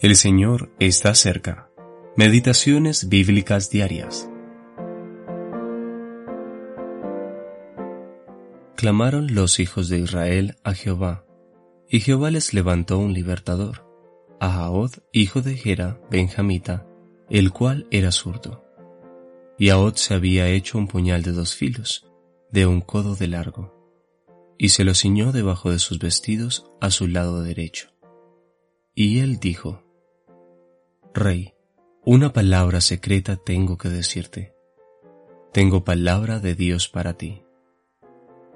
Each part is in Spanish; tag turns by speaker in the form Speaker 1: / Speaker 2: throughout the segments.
Speaker 1: El Señor está cerca. Meditaciones bíblicas diarias. Clamaron los hijos de Israel a Jehová, y Jehová les levantó un libertador, a Ahod, hijo de Gera, benjamita, el cual era zurdo. Y Ahod se había hecho un puñal de dos filos, de un codo de largo, y se lo ciñó debajo de sus vestidos a su lado derecho. Y él dijo, Rey, una palabra secreta tengo que decirte. Tengo palabra de Dios para ti.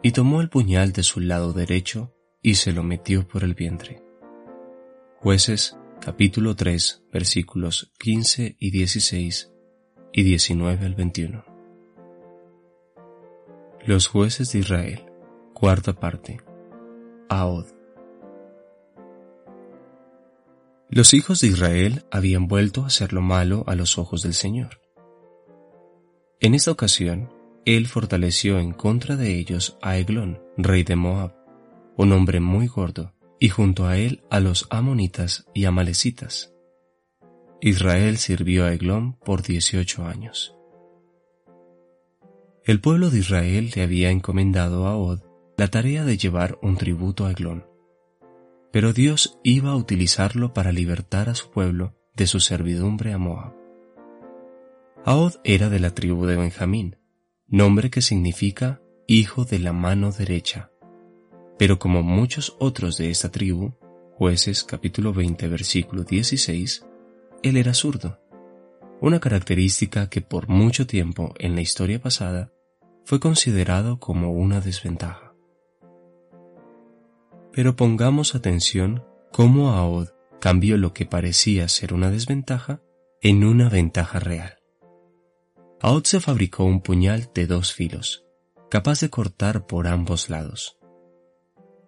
Speaker 1: Y tomó el puñal de su lado derecho y se lo metió por el vientre. Jueces capítulo 3 versículos 15 y 16 y 19 al 21. Los jueces de Israel, cuarta parte. Aod. Los hijos de Israel habían vuelto a hacer lo malo a los ojos del Señor. En esta ocasión, Él fortaleció en contra de ellos a Eglón, rey de Moab, un hombre muy gordo, y junto a él a los amonitas y amalecitas. Israel sirvió a Eglón por dieciocho años. El pueblo de Israel le había encomendado a Od la tarea de llevar un tributo a Eglón, pero Dios iba a utilizarlo para libertar a su pueblo de su servidumbre a Moab. Ahod era de la tribu de Benjamín, nombre que significa hijo de la mano derecha. Pero como muchos otros de esta tribu, jueces capítulo 20 versículo 16, él era zurdo, una característica que por mucho tiempo en la historia pasada fue considerado como una desventaja. Pero pongamos atención cómo Aod cambió lo que parecía ser una desventaja en una ventaja real. Aod se fabricó un puñal de dos filos, capaz de cortar por ambos lados.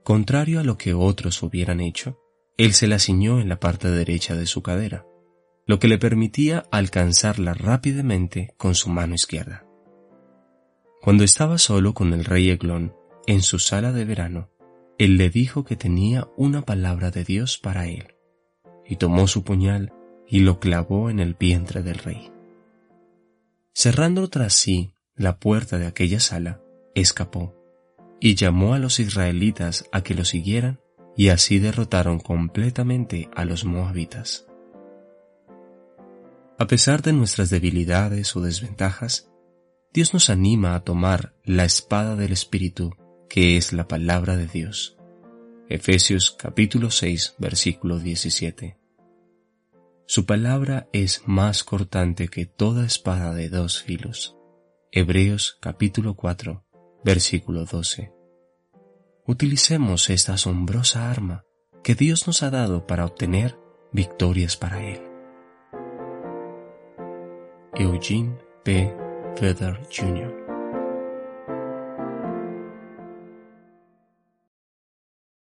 Speaker 1: Contrario a lo que otros hubieran hecho, él se la ciñó en la parte derecha de su cadera, lo que le permitía alcanzarla rápidamente con su mano izquierda. Cuando estaba solo con el rey Eglón en su sala de verano, él le dijo que tenía una palabra de Dios para él, y tomó su puñal y lo clavó en el vientre del rey. Cerrando tras sí la puerta de aquella sala, escapó y llamó a los israelitas a que lo siguieran y así derrotaron completamente a los moabitas. A pesar de nuestras debilidades o desventajas, Dios nos anima a tomar la espada del Espíritu que es la palabra de Dios. Efesios capítulo 6 versículo 17. Su palabra es más cortante que toda espada de dos filos. Hebreos capítulo 4 versículo 12. Utilicemos esta asombrosa arma que Dios nos ha dado para obtener victorias para Él. Eugene P. Feather Jr.